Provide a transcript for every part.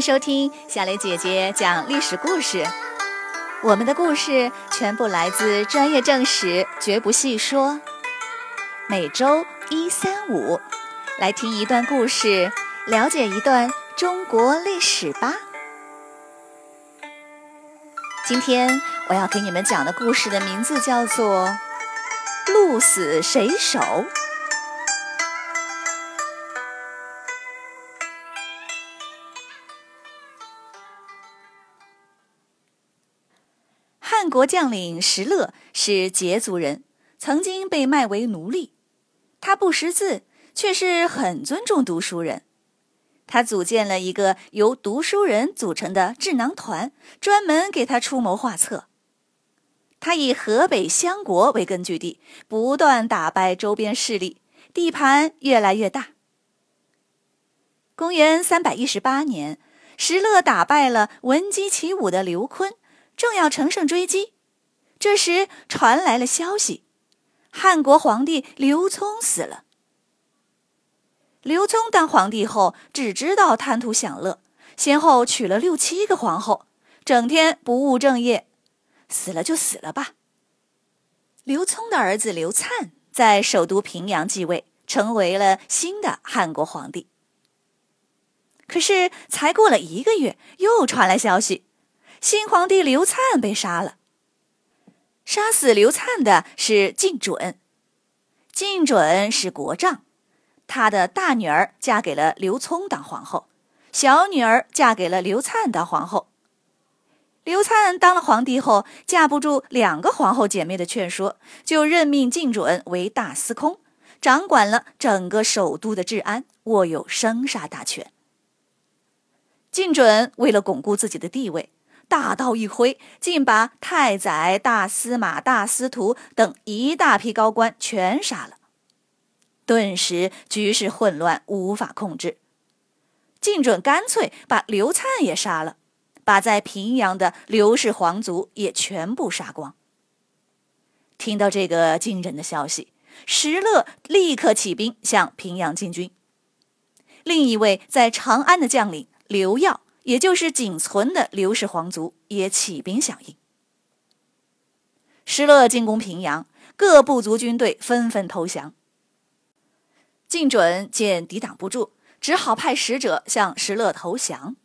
收听小雷姐姐讲历史故事。我们的故事全部来自专业正史，绝不细说。每周一、三、五，来听一段故事，了解一段中国历史吧。今天我要给你们讲的故事的名字叫做《鹿死谁手》。战国将领石勒是羯族人，曾经被卖为奴隶。他不识字，却是很尊重读书人。他组建了一个由读书人组成的智囊团，专门给他出谋划策。他以河北襄国为根据地，不断打败周边势力，地盘越来越大。公元三百一十八年，石勒打败了闻鸡起舞的刘琨。正要乘胜追击，这时传来了消息：汉国皇帝刘聪死了。刘聪当皇帝后，只知道贪图享乐，先后娶了六七个皇后，整天不务正业。死了就死了吧。刘聪的儿子刘灿在首都平阳继位，成为了新的汉国皇帝。可是才过了一个月，又传来消息。新皇帝刘灿被杀了。杀死刘灿的是晋准，晋准是国丈，他的大女儿嫁给了刘聪当皇后，小女儿嫁给了刘灿当皇后。刘灿当了皇帝后，架不住两个皇后姐妹的劝说，就任命晋准为大司空，掌管了整个首都的治安，握有生杀大权。晋准为了巩固自己的地位。大刀一挥，竟把太宰、大司马、大司徒等一大批高官全杀了。顿时局势混乱，无法控制。晋准干脆把刘灿也杀了，把在平阳的刘氏皇族也全部杀光。听到这个惊人的消息，石勒立刻起兵向平阳进军。另一位在长安的将领刘耀。也就是仅存的刘氏皇族也起兵响应。石勒进攻平阳，各部族军队纷纷投降。晋准见抵挡不住，只好派使者向石勒投降。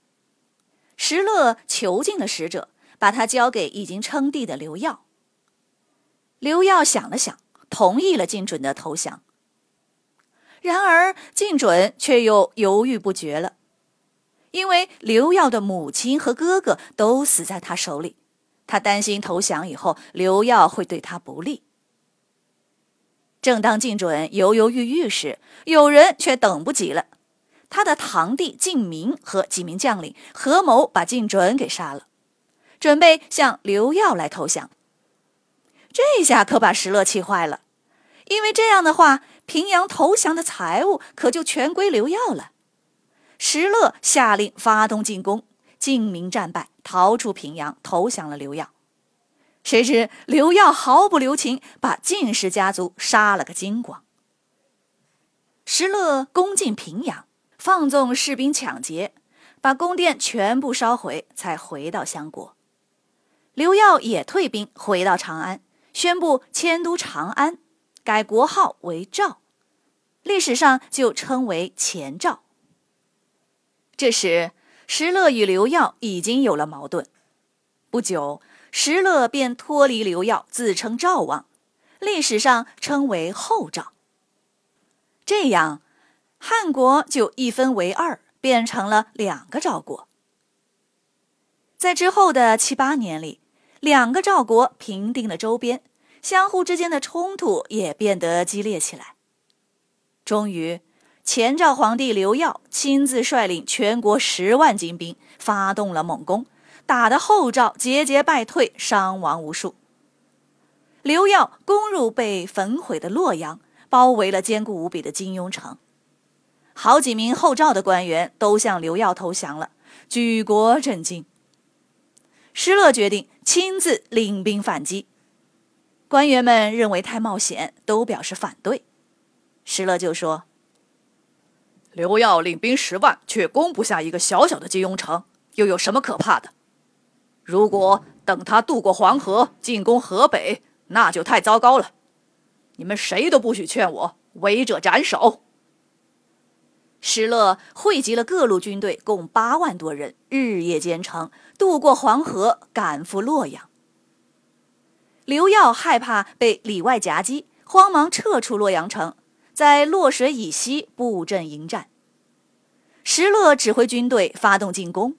石勒囚禁了使者，把他交给已经称帝的刘耀。刘耀想了想，同意了晋准的投降。然而晋准却又犹豫不决了。因为刘耀的母亲和哥哥都死在他手里，他担心投降以后刘耀会对他不利。正当靳准犹犹豫豫时，有人却等不及了。他的堂弟靳明和几名将领合谋把靳准给杀了，准备向刘耀来投降。这下可把石勒气坏了，因为这样的话，平阳投降的财物可就全归刘耀了。石勒下令发动进攻，晋明战败，逃出平阳，投降了刘耀。谁知刘耀毫不留情，把晋氏家族杀了个精光。石勒攻进平阳，放纵士兵抢劫，把宫殿全部烧毁，才回到襄国。刘耀也退兵回到长安，宣布迁都长安，改国号为赵，历史上就称为前赵。这时，石勒与刘耀已经有了矛盾。不久，石勒便脱离刘耀，自称赵王，历史上称为后赵。这样，汉国就一分为二，变成了两个赵国。在之后的七八年里，两个赵国平定了周边，相互之间的冲突也变得激烈起来。终于。前赵皇帝刘耀亲自率领全国十万精兵，发动了猛攻，打得后赵节节败退，伤亡无数。刘耀攻入被焚毁的洛阳，包围了坚固无比的金庸城。好几名后赵的官员都向刘耀投降了，举国震惊。石勒决定亲自领兵反击，官员们认为太冒险，都表示反对。石勒就说。刘耀领兵十万，却攻不下一个小小的金庸城，又有什么可怕的？如果等他渡过黄河，进攻河北，那就太糟糕了。你们谁都不许劝我，违者斩首。石勒汇集了各路军队，共八万多人，日夜兼程，渡过黄河，赶赴洛阳。刘耀害怕被里外夹击，慌忙撤出洛阳城，在洛水以西布阵迎战。石勒指挥军队发动进攻。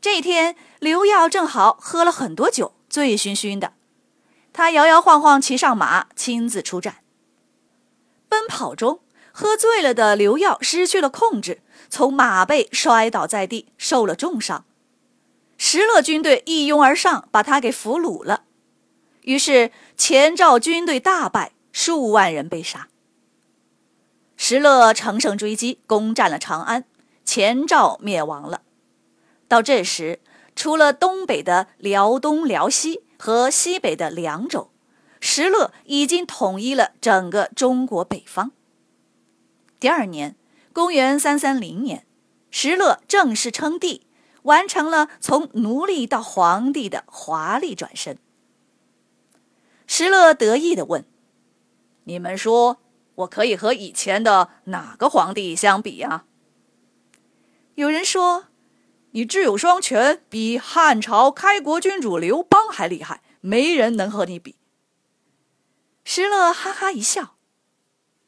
这天，刘耀正好喝了很多酒，醉醺醺的。他摇摇晃晃骑上马，亲自出战。奔跑中，喝醉了的刘耀失去了控制，从马背摔倒在地，受了重伤。石勒军队一拥而上，把他给俘虏了。于是前赵军队大败，数万人被杀。石勒乘胜追击，攻占了长安，前赵灭亡了。到这时，除了东北的辽东、辽西和西北的凉州，石勒已经统一了整个中国北方。第二年，公元三三零年，石勒正式称帝，完成了从奴隶到皇帝的华丽转身。石勒得意地问：“你们说，我可以和以前的哪个皇帝相比呀？”有人说。你智勇双全，比汉朝开国君主刘邦还厉害，没人能和你比。石勒哈哈一笑：“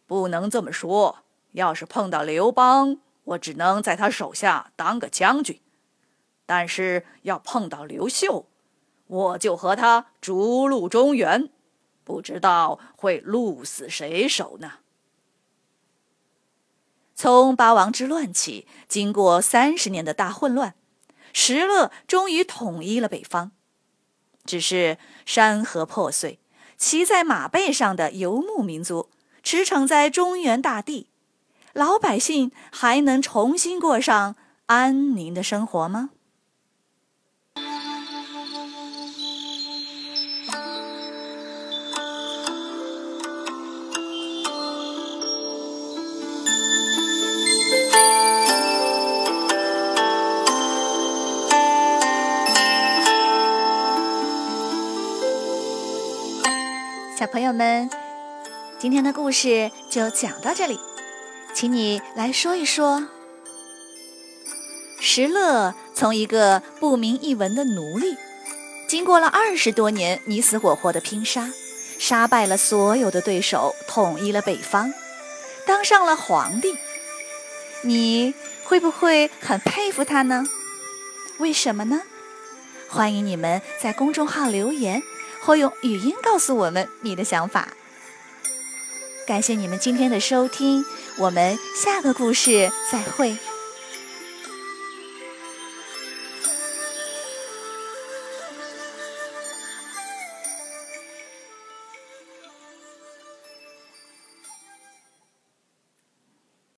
不能这么说，要是碰到刘邦，我只能在他手下当个将军；但是要碰到刘秀，我就和他逐鹿中原，不知道会鹿死谁手呢。”从八王之乱起，经过三十年的大混乱，石勒终于统一了北方。只是山河破碎，骑在马背上的游牧民族驰骋在中原大地，老百姓还能重新过上安宁的生活吗？小朋友们，今天的故事就讲到这里，请你来说一说，石勒从一个不明一文的奴隶，经过了二十多年你死我活的拼杀，杀败了所有的对手，统一了北方，当上了皇帝，你会不会很佩服他呢？为什么呢？欢迎你们在公众号留言。或用语音告诉我们你的想法。感谢你们今天的收听，我们下个故事再会。